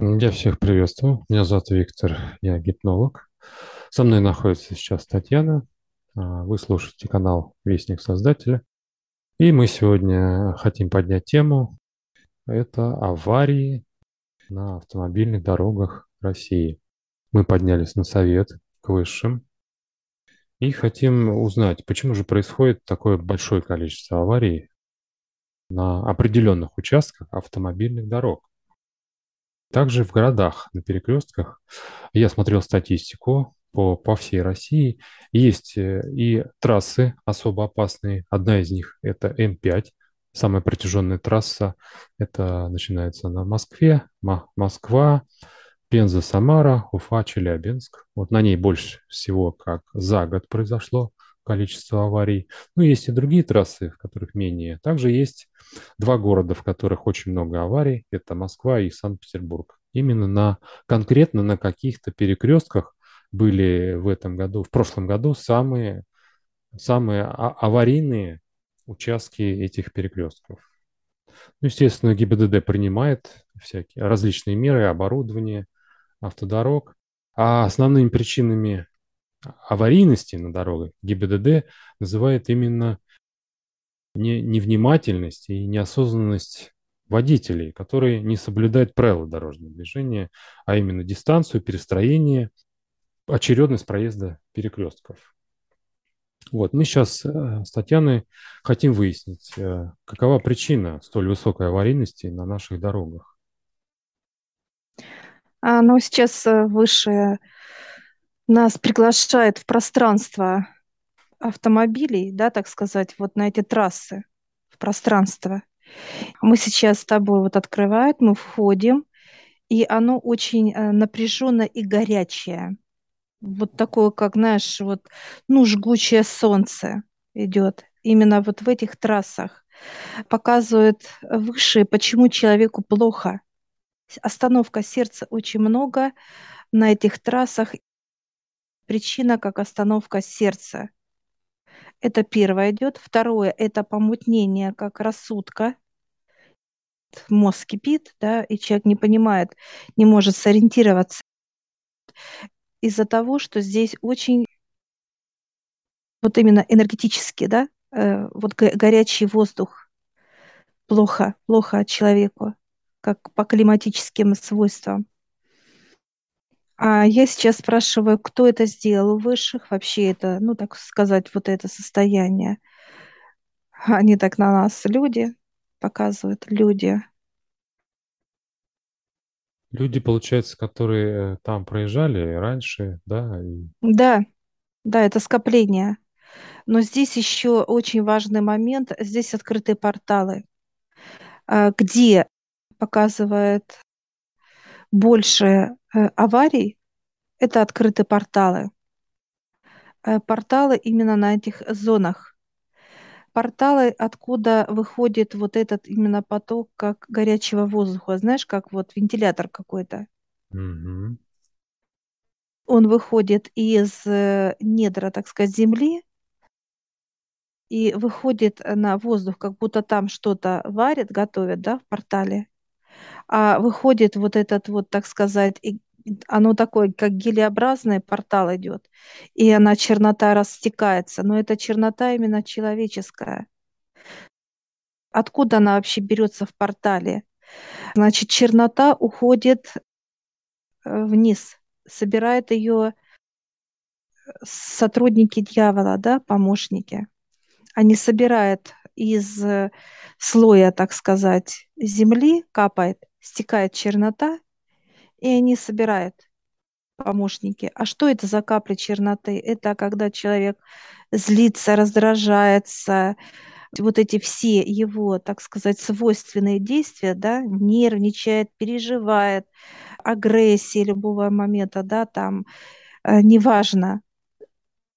Я всех приветствую. Меня зовут Виктор, я гипнолог. Со мной находится сейчас Татьяна. А, Вы слушаете канал Вестник Создателя. И мы сегодня хотим поднять тему. Это аварии на автомобильных дорогах России. Мы поднялись на совет к высшим и хотим узнать, почему же происходит такое большое количество аварий на определенных участках автомобильных дорог. Также в городах, на перекрестках, я смотрел статистику по, по всей России, есть э, и трассы особо опасные. Одна из них– это М5, самая протяженная трасса. Это начинается на Москве, М- Москва, Пенза, Самара, Уфа, Челябинск. Вот на ней больше всего, как за год произошло количество аварий. Ну, есть и другие трассы, в которых менее. Также есть два города, в которых очень много аварий. Это Москва и Санкт-Петербург. Именно на, конкретно на каких-то перекрестках были в этом году, в прошлом году самые, самые а- аварийные участки этих перекрестков. Ну, естественно, ГИБДД принимает всякие различные меры, оборудование автодорог. А основными причинами аварийности на дорогах ГИБДД называет именно не, невнимательность и неосознанность водителей, которые не соблюдают правила дорожного движения, а именно дистанцию, перестроение, очередность проезда перекрестков. Вот, мы сейчас э, с Татьяной хотим выяснить, э, какова причина столь высокой аварийности на наших дорогах. А, Но сейчас э, высшее нас приглашает в пространство автомобилей, да, так сказать, вот на эти трассы, в пространство. Мы сейчас с тобой вот открывают, мы входим, и оно очень э, напряженное и горячее. Вот такое, как, знаешь, вот, ну, жгучее солнце идет именно вот в этих трассах. Показывает высшие, почему человеку плохо. Остановка сердца очень много на этих трассах. Причина как остановка сердца. Это первое идет. Второе – это помутнение как рассудка. Мозг кипит, да, и человек не понимает, не может сориентироваться из-за того, что здесь очень вот именно энергетически, да, э, вот го- горячий воздух плохо, плохо человеку, как по климатическим свойствам. А я сейчас спрашиваю, кто это сделал у высших, вообще это, ну, так сказать, вот это состояние. Они так на нас, люди, показывают, люди. Люди, получается, которые э, там проезжали раньше, да, и Да, да, это скопление. Но здесь еще очень важный момент. Здесь открытые порталы, а, где показывает больше э, аварий. Это открытые порталы. Э, Порталы именно на этих зонах. Порталы, откуда выходит вот этот именно поток как горячего воздуха. Знаешь, как вот вентилятор какой-то. Мгм. Он выходит из э, недра, так сказать, земли и выходит на воздух, как будто там что-то варят, готовят, да, в портале. А выходит вот этот вот, так сказать, оно такое, как гелеобразный портал идет, и она чернота растекается, но это чернота именно человеческая. Откуда она вообще берется в портале? Значит, чернота уходит э, вниз, собирает ее сотрудники дьявола, да, помощники. Они собирают из э, слоя, так сказать, земли, капает, стекает чернота, и они собирают помощники. А что это за капли черноты? Это когда человек злится, раздражается, вот эти все его, так сказать, свойственные действия, да, нервничает, переживает, агрессии любого момента, да, там, э, неважно,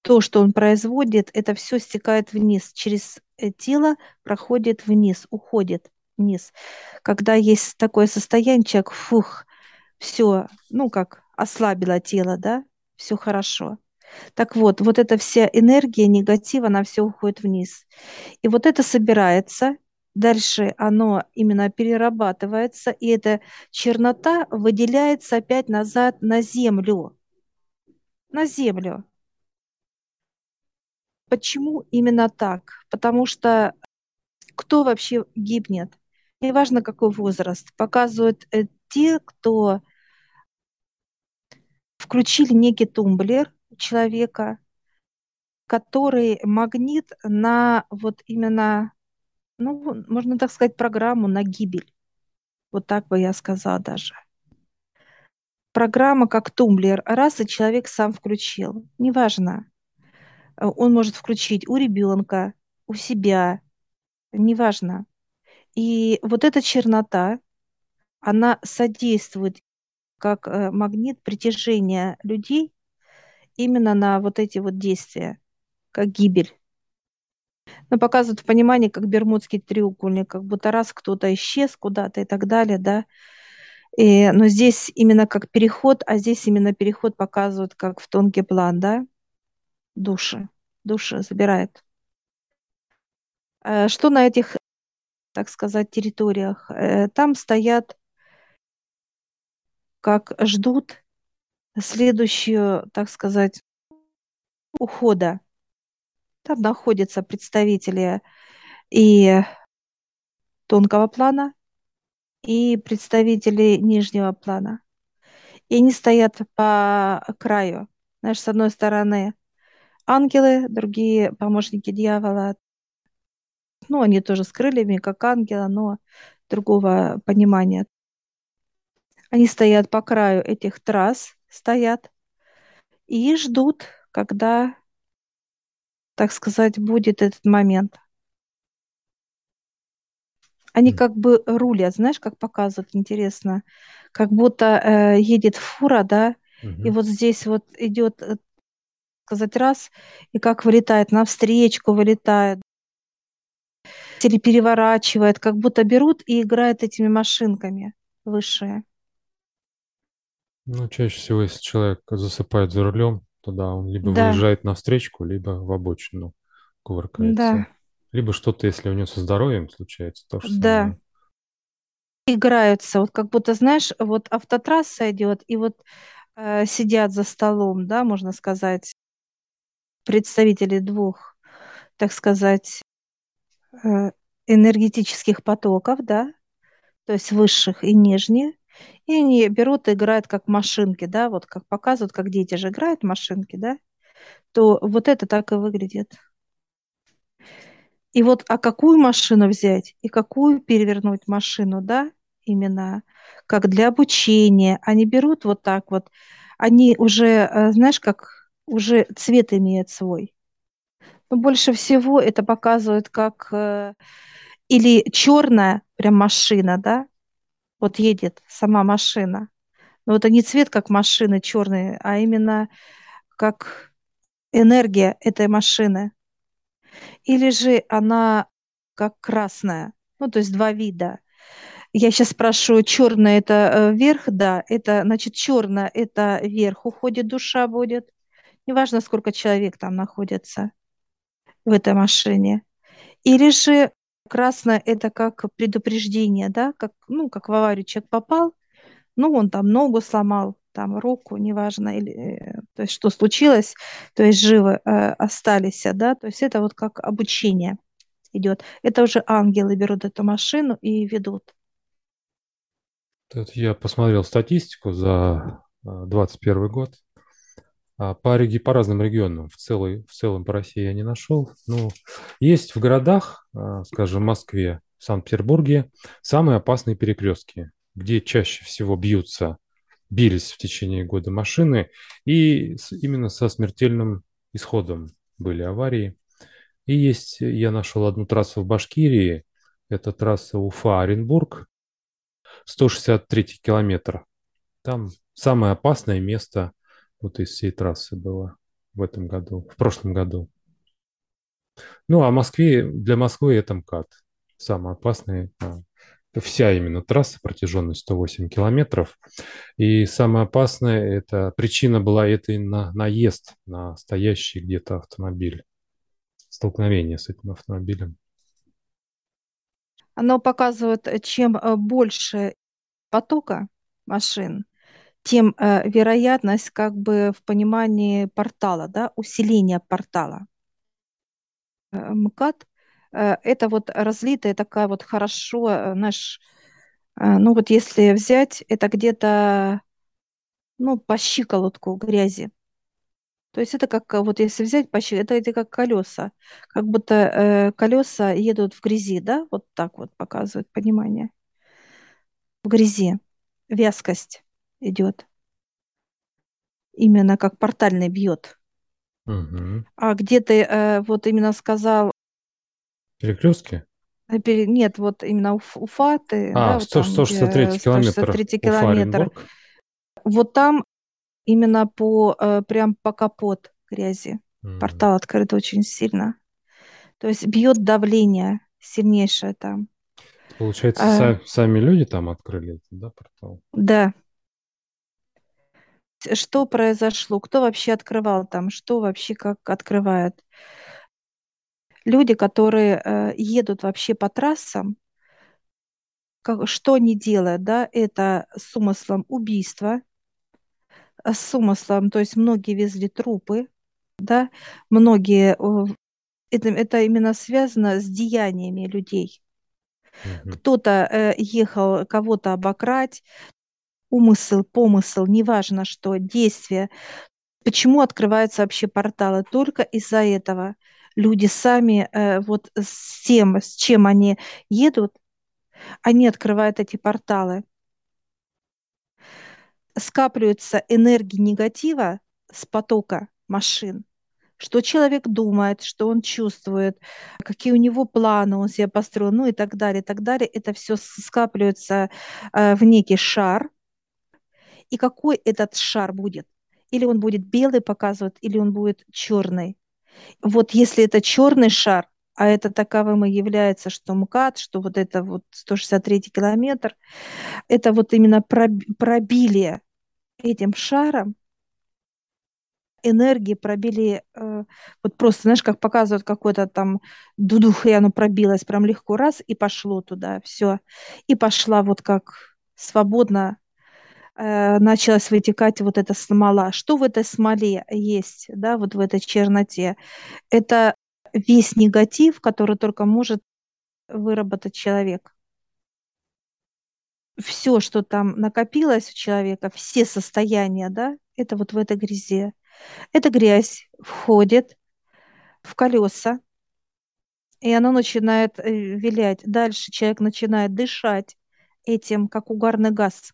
то, что он производит, это все стекает вниз, через тело проходит вниз, уходит вниз. Когда есть такое состояние, человек, фух, все, ну как, ослабило тело, да, все хорошо. Так вот, вот эта вся энергия, негатив, она все уходит вниз. И вот это собирается Дальше оно именно перерабатывается, и эта чернота выделяется опять назад на землю. На землю. Почему именно так? Потому что кто вообще гибнет? Неважно, какой возраст. Показывают э, те, кто включили некий тумблер человека, который магнит на вот именно, ну, можно так сказать, программу на гибель. Вот так бы я сказала даже. Программа как тумблер, раз и человек сам включил. Неважно. Он может включить у ребенка, у себя, неважно. И вот эта чернота, она содействует как э, магнит притяжения людей именно на вот эти вот действия, как гибель. Но показывают в понимании, как бермудский треугольник, как будто раз кто-то исчез куда-то и так далее, да. И, но здесь именно как переход, а здесь именно переход показывают как в тонкий план, да, души, души забирает. Э, что на этих, так сказать, территориях? Э, там стоят как ждут следующую, так сказать, ухода. Там находятся представители и тонкого плана, и представители нижнего плана. И они стоят по краю. Знаешь, с одной стороны ангелы, другие помощники дьявола. Ну, они тоже с крыльями, как ангела, но другого понимания. Они стоят по краю этих трасс, стоят и ждут, когда, так сказать, будет этот момент. Они как бы рулят, знаешь, как показывают, интересно, как будто э, едет фура, да, угу. и вот здесь вот идет, э, сказать, раз, и как вылетает, навстречку вылетает, или переворачивает, как будто берут и играют этими машинками высшие. Ну, чаще всего, если человек засыпает за рулем, то да, он либо да. выезжает на встречку, либо в обочину кувыркается. Да. Либо что-то, если у него со здоровьем случается, то же да. Играются, вот как будто, знаешь, вот автотрасса идет, и вот э, сидят за столом, да, можно сказать, представители двух, так сказать, э, энергетических потоков, да, то есть высших и нижних, и они берут и играют как машинки, да, вот как показывают, как дети же играют машинки, да, то вот это так и выглядит. И вот, а какую машину взять и какую перевернуть машину, да, именно как для обучения. Они берут вот так вот, они уже, э, знаешь, как уже цвет имеет свой. Но больше всего это показывает как э, или черная прям машина, да, вот едет сама машина. Но это не цвет как машины черные, а именно как энергия этой машины. Или же она как красная, ну то есть два вида. Я сейчас спрашиваю, черное это э, вверх, да, это значит черное это вверх уходит душа будет. Неважно, сколько человек там находится в этой машине. Или же Красное – это как предупреждение, да, как, ну, как в аварию человек попал, ну, он там ногу сломал, там руку, неважно, или, э, то есть что случилось, то есть живы э, остались, да, то есть это вот как обучение идет. Это уже ангелы берут эту машину и ведут. Тут я посмотрел статистику за 2021 э, год. А, по, по разным регионам, в, целой, в целом по России я не нашел. Но есть в городах, а, скажем, Москве, Санкт-Петербурге, самые опасные перекрестки, где чаще всего бьются, бились в течение года машины, и именно со смертельным исходом были аварии. И есть, я нашел одну трассу в Башкирии, это трасса Уфа-Оренбург, 163 километр. Там самое опасное место вот из всей трассы было в этом году, в прошлом году. Ну, а Москве, для Москвы это МКАД. Самый опасный. А, вся именно трасса, протяженность 108 километров. И самое опасное, это причина была это на, наезд на стоящий где-то автомобиль. Столкновение с этим автомобилем. Оно показывает, э, чем э, больше потока машин, тем э, вероятность как бы в понимании портала, да, усиления портала. Э, МКАД э, это вот разлитая такая вот хорошо, э, наш, э, ну вот если взять, это где-то, ну, по щиколотку грязи. То есть это как, э, вот если взять по щи- это, это как колеса, как будто э, колеса едут в грязи, да, вот так вот показывает понимание. В грязи вязкость идет, именно как портальный бьет. Угу. А где ты э, вот именно сказал, Перекрестки? э, пере- нет, вот именно Уф- Уфа, ты, А, да, вот 100, там, 163 где километр 163 километр, вот там именно по, э, прям по капот грязи. М. Портал открыт очень сильно. То есть бьет давление сильнейшее там. Получается, А, са- сами люди там открыли да, портал? да. Что произошло? Кто вообще открывал там? Что вообще как открывает? Люди, которые э, едут вообще по трассам, как, что они делают, да, это с умыслом убийства, а с умыслом, то есть многие везли трупы, да, многие, э, это, это именно связано с деяниями людей. Кто-то э, ехал кого-то обократь, умысел, помысел, неважно что, действие. Почему открываются вообще порталы? Только из-за этого. Люди сами э, вот с тем, с чем они едут, они открывают эти порталы. Скапливается энергия негатива с потока машин. Что человек думает, что он чувствует, какие у него планы он себе построил, ну и так далее, и так далее. Это все скапливается э, в некий шар. И какой этот шар будет? Или он будет белый показывать, или он будет черный. Вот если это черный шар, а это таковым и является, что МКАД, что вот это вот 163 километр, это вот именно проб- пробили этим шаром энергии, пробили, э, вот просто, знаешь, как показывают какой-то там дудух, и оно пробилось прям легко раз, и пошло туда, все. И пошла вот как свободно э, началась вытекать вот эта смола. Что в этой смоле есть, да, вот в этой черноте? Это весь негатив, который только может выработать человек. Все, что там накопилось у человека, все состояния, да, это вот в этой грязи. Эта грязь входит в колеса, и оно начинает э, вилять. Дальше человек начинает дышать этим, как угарный газ.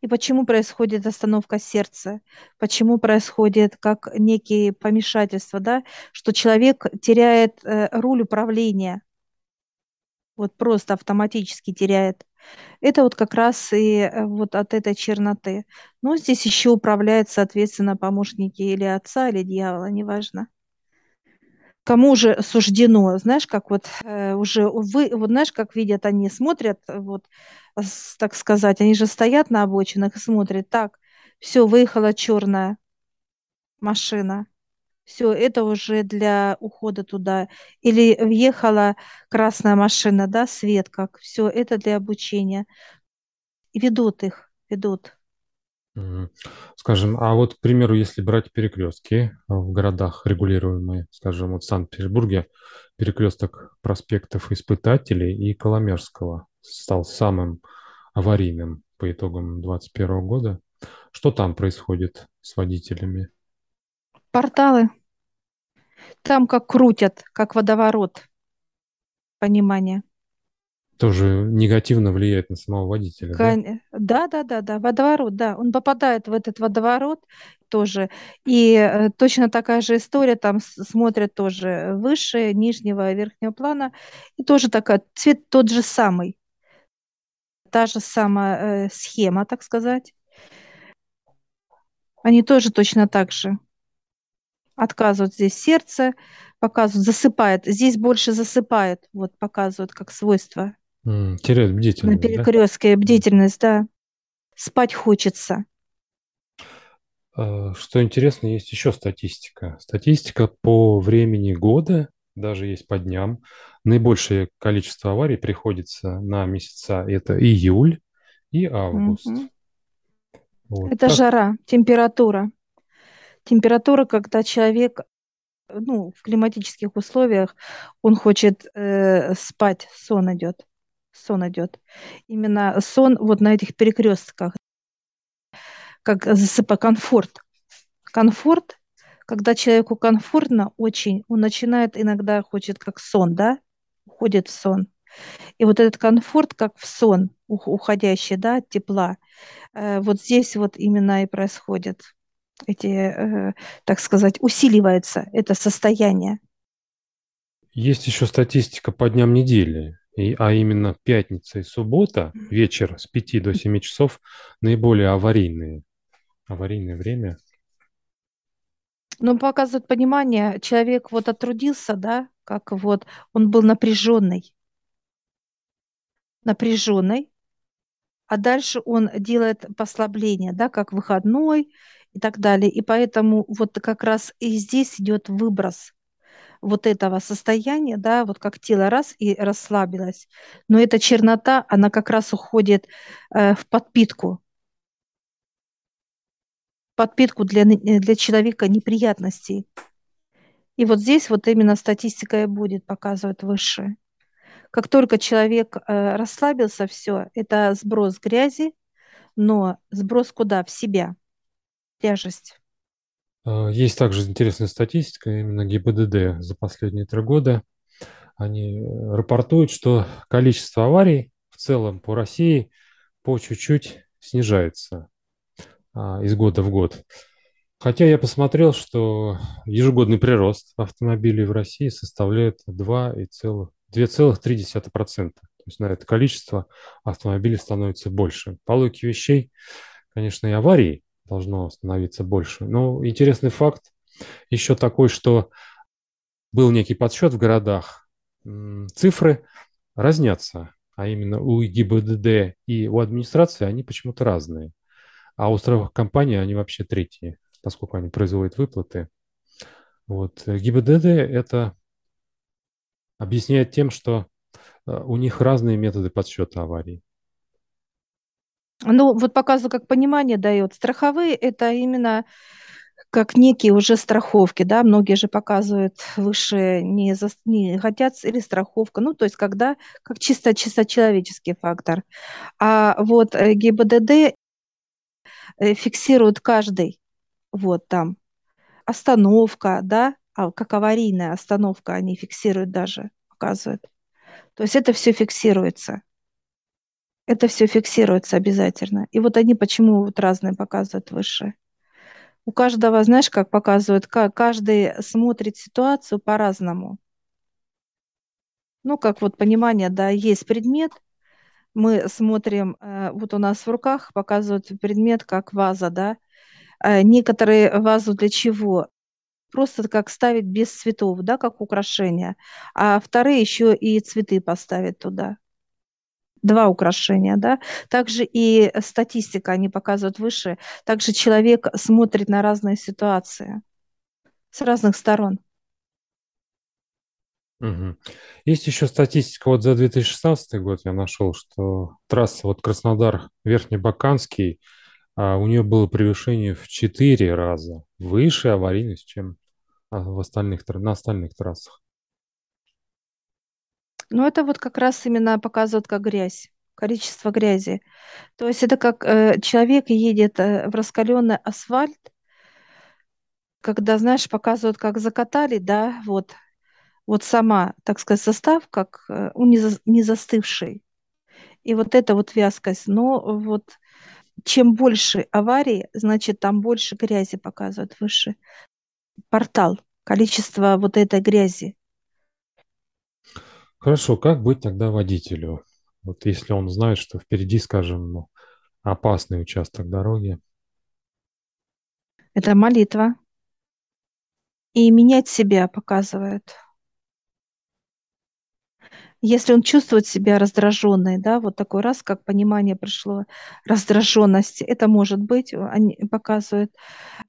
И почему происходит остановка сердца? Почему происходит как некие помешательства, да? Что человек теряет э, руль управления, вот просто автоматически теряет. Это вот как раз и э, вот от этой черноты. Но здесь еще управляют, соответственно, помощники или отца, или дьявола, неважно. Кому же суждено, знаешь, как вот э, уже вы, вот знаешь, как видят они, смотрят, вот, так сказать, они же стоят на обочинах и смотрят, так, все, выехала черная машина, все, это уже для ухода туда. Или въехала красная машина, да, свет как, все, это для обучения. И ведут их, ведут. Скажем, а вот, к примеру, если брать перекрестки в городах регулируемые, скажем, вот в Санкт-Петербурге перекресток проспектов Испытателей и Коломерского стал самым аварийным по итогам 2021 года. Что там происходит с водителями? Порталы, там как крутят, как водоворот, понимание. Тоже негативно влияет на самого водителя, да? Кон- Да, да, да, да, водоворот, да. Он попадает в этот водоворот тоже. И э, точно такая же история, там смотрят тоже выше, нижнего, верхнего плана. И тоже такая, цвет тот же самый. Та же самая э, схема, так сказать. Они тоже точно так же отказывают здесь сердце, показывают, засыпает. Здесь больше засыпает, вот показывают как свойство. М, Теряет На бдительность, да? перекрестке бдительность, да. Спать хочется. А, Что интересно, есть еще статистика. Статистика по времени года даже есть по дням. Наибольшее количество аварий приходится на месяца это июль и август. Мгм. Вот Это так. жара, температура. Температура, когда человек, ну, в климатических условиях, он хочет э, спать, сон идет. Сон идет. Именно сон вот на этих перекрестках, как засыпа комфорт. Комфорт, когда человеку комфортно очень, он начинает иногда хочет как сон, да, уходит в сон. И вот этот комфорт, как в сон, ух- уходящий, да, от тепла, э, вот здесь вот именно и происходит эти, э, так сказать, усиливается это состояние. Есть еще статистика по дням недели, и, а именно пятница и суббота, вечер с пяти до семи часов, наиболее аварийные. Аварийное время. Но показывает понимание, человек вот отрудился, да, как вот он был напряженный, напряженный, а дальше он делает послабление, да, как выходной и так далее. И поэтому вот как раз и здесь идет выброс вот этого состояния, да, вот как тело раз и расслабилось. Но эта чернота, она как раз уходит э, в подпитку, подпитку для, ны- для человека неприятностей. И вот здесь вот именно статистика и будет показывать выше. Как только человек э, расслабился, все, это сброс грязи, но сброс куда? В себя, тяжесть. А, Есть также интересная статистика, именно ГИБДД за последние три года. Они э, рапортуют, что количество аварий в целом по России по чуть-чуть снижается а, из года в год. Хотя я посмотрел, что ежегодный прирост автомобилей в России составляет 2,3%. 2,3%. То есть на это количество автомобилей становится больше. По логике вещей, конечно, и аварий должно становиться больше. Но интересный факт еще такой, что был некий подсчет в городах, цифры разнятся, а именно у ГИБДД и у администрации они почему-то разные. А у страховых компаний они вообще третьи, поскольку они производят выплаты. Вот. ГИБДД это объясняет тем, что э, у них разные методы подсчета аварий. Ну, вот показываю, как понимание дает. Страховые– это именно как некие уже страховки, да, многие же показывают выше не, за, не хотят или страховка, ну, то есть когда как чисто, чисто человеческий фактор. А вот э, ГИБДД э, фиксирует каждый, вот там, остановка, да, а как аварийная остановка они фиксируют даже, показывают. То есть это все фиксируется. Это все фиксируется обязательно. И вот они почему вот разные показывают выше. У каждого, знаешь, как показывают, каждый смотрит ситуацию по-разному. Ну, как вот понимание, да, есть предмет, мы смотрим, э, вот у нас в руках показывают предмет как ваза, да. Э, Некоторые вазу для чего? Просто как ставить без цветов, да, как украшение. А вторые еще и цветы поставить туда. Два украшения, да. Также и статистика, они показывают выше. Также человек смотрит на разные ситуации с разных сторон. Мгм. Есть еще статистика вот за 2016 год я нашел, что трасса вот Краснодар-Верхнебаканский, а, у нее было превышение в 4 раза выше аварийность, чем а, в остальных, на остальных трассах. Но это вот как раз именно показывает как грязь, количество грязи. То есть это как э, человек едет э, в раскаленный асфальт, когда, знаешь, показывают, как закатали, да, вот, вот сама, так сказать, состав, как э, он не, за- не застывший. И вот эта вот вязкость. Но вот чем больше аварий, значит, там больше грязи показывают выше. Портал, количество вот этой грязи. Хорошо, как быть тогда водителю? Вот если он знает, что впереди, скажем, ну, опасный участок дороги. Это молитва. И менять себя показывает. Если он чувствует себя раздраженной, да, вот такой раз, как понимание пришло, раздраженность, это может быть, они показывают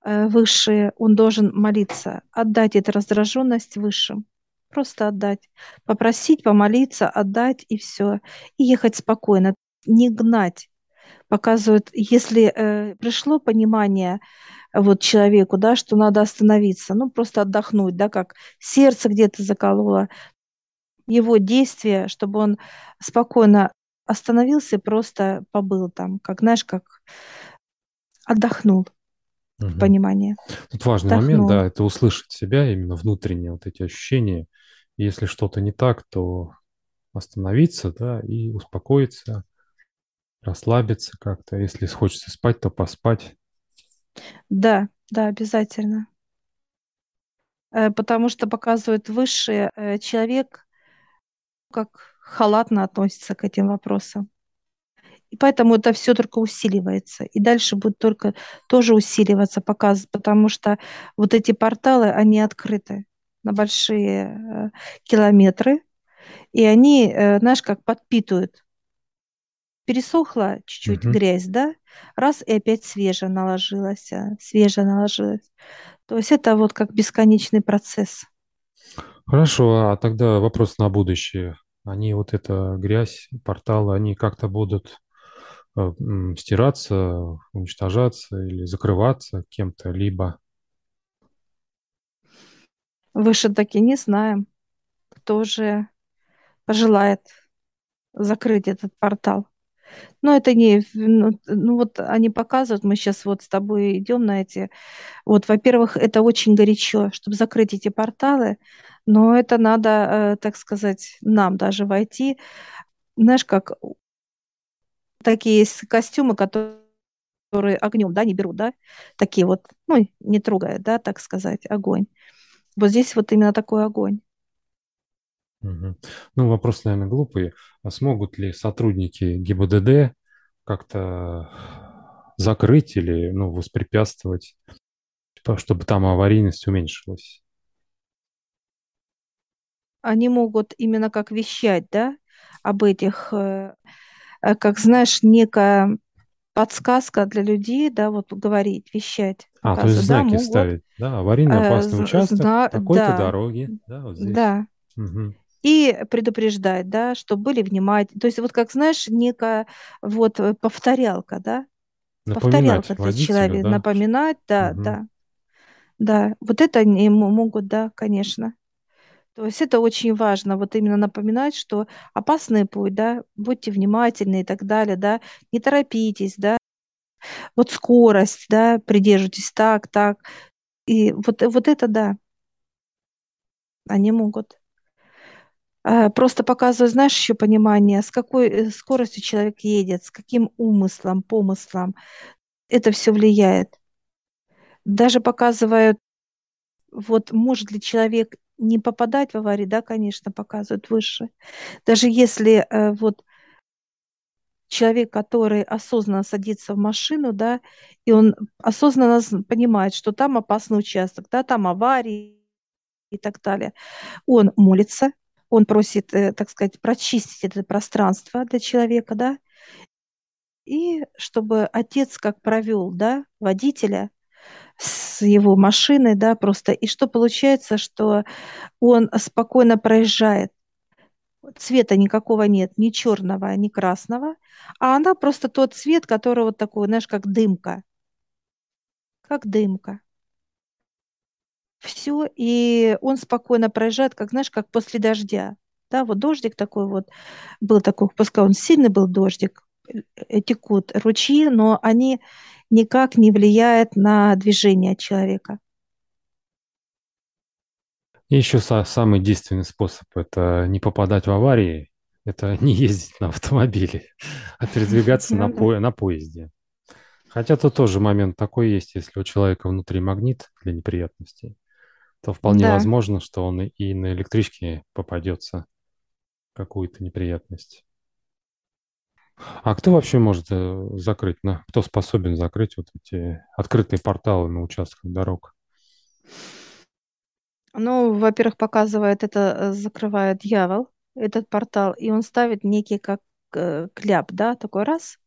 э, высшие, он должен молиться, отдать эту раздраженность высшим. Просто отдать. Попросить, помолиться, отдать и все. И ехать спокойно, не гнать. Показывают, если э, пришло понимание вот человеку, да, что надо остановиться, ну просто отдохнуть, да, как сердце где-то закололо, его действия, чтобы он спокойно остановился и просто побыл там, как, знаешь, как отдохнул угу. в понимании. Тут важный отдохнул. момент, да, это услышать себя, именно внутренние вот эти ощущения. Если что-то не так, то остановиться, да, и успокоиться, расслабиться как-то. Если хочется спать, то поспать. Да, да, обязательно. Э, потому что показывает высший э, человек, как халатно относится к этим вопросам. И поэтому это все только усиливается. И дальше будет только тоже усиливаться, показ, потому что вот эти порталы, они открыты на большие э, километры, и они, э, знаешь, как подпитывают. Пересохла чуть-чуть угу. грязь, да? Раз, и опять свежая наложилась, а, свежая наложилась. То есть это вот как бесконечный процесс. Хорошо, а тогда вопрос на будущее. Они вот эта грязь, порталы, они как-то будут стираться, уничтожаться или закрываться кем-то, либо... Выше таки не знаем, кто же пожелает закрыть этот портал. Но это не, ну, ну вот они показывают, мы сейчас вот с тобой идем на эти, вот, во-первых, это очень горячо, чтобы закрыть эти порталы, но это надо, э, так сказать, нам даже войти, знаешь, как такие есть костюмы, которые огнем, да, не берут, да, такие вот, ну, не трогают, да, так сказать, огонь. Вот здесь вот именно такой огонь. Угу. Ну, вопрос, наверное, глупый. А смогут ли сотрудники ГИБДД как-то закрыть или ну, воспрепятствовать, чтобы там аварийность уменьшилась? Они могут именно как вещать, да, об этих, э, как знаешь, некая подсказка для людей, да, вот говорить, вещать. А, то есть знаки да, могут, ставить, да, аварийно опасный э, участок, зна- такой-то да, дороги, да, вот здесь. Да. Угу и предупреждать, да, чтобы были внимательны. То есть вот как, знаешь, некая вот э, повторялка, да, Напоминать повторялка для человека, да? напоминать, да, угу. да, да, вот это они могут, да, конечно. То есть это очень важно, вот именно напоминать, что опасный путь, да, будьте внимательны и так далее, да, не торопитесь, да, вот скорость, да, придерживайтесь так, так, и вот, вот это, да, они могут. А, просто показываю, знаешь, еще понимание, с какой э, скоростью человек едет, с каким умыслом, помыслом. Это все влияет. Даже показывают, вот может ли человек не попадать в аварию, да, конечно, показывают выше. Даже если э, вот человек, который осознанно садится в машину, да, и он осознанно понимает, что там опасный участок, да, там аварии и так далее, он молится, он просит, э, так сказать, прочистить это пространство для человека, да, и чтобы отец как провел, да, водителя с его машиной, да, просто, и что получается, что он спокойно проезжает, цвета никакого нет, ни черного, ни красного, а она просто тот цвет, который вот такой, знаешь, как дымка, как дымка. Все, и он спокойно проезжает, как, знаешь, как после дождя. Да, вот дождик такой вот, был такой, пускай он сильный был дождик, э, текут ручьи, но они никак не влияют на движение человека. И еще самый действенный способ – это не попадать в аварии, это не ездить на автомобиле, а передвигаться на, по на поезде. Хотя тут тоже момент такой есть, если у человека внутри магнит для неприятностей, то вполне да. возможно, что он и на электричке попадется какую-то неприятность. А кто вообще может э, закрыть, на, кто способен закрыть вот эти открытые порталы на участках дорог? Ну, во-первых, показывает это, э, закрывает дьявол, этот портал, и он ставит некий как э, кляп, да, такой раз,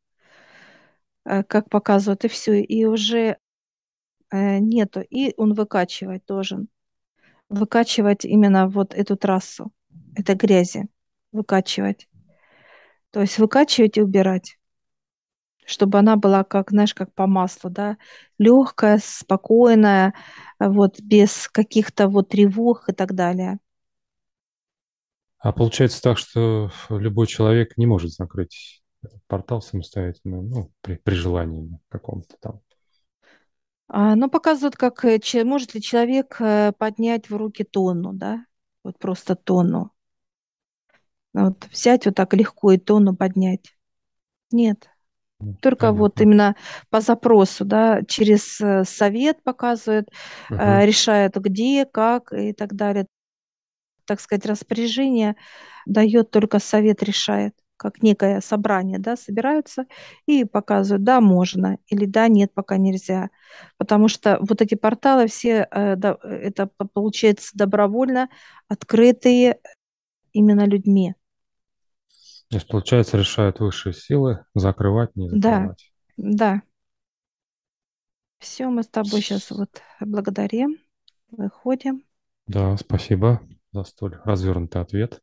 э, как показывает, и все, и уже э, нету, и он выкачивать должен. выкачивать именно вот эту трассу, это грязи, выкачивать. То есть выкачивать и убирать, чтобы она была как, знаешь, как по маслу, да, легкая, спокойная, вот без каких-то вот тревог и так далее. А получается так, что любой человек не может закрыть портал самостоятельно, ну, при, при желании каком-то там. А, ну, показывают, как э, может ли человек э, поднять в руки тонну, да, вот просто тонну. Вот взять вот так легко и тонну поднять. Нет. Только Понятно. вот именно по запросу, да, через э, совет показывают, угу. решают где, как и так далее. Так сказать, распоряжение дает только совет решает как некое собрание, да, собираются и показывают, да, можно, или да, нет, пока нельзя. Потому что вот эти порталы все, э, это получается добровольно открытые именно людьми. То есть, получается, решают высшие силы закрывать, не закрывать. Да, да. Все, мы с тобой сейчас вот благодарим, выходим. Да, спасибо за столь развернутый ответ.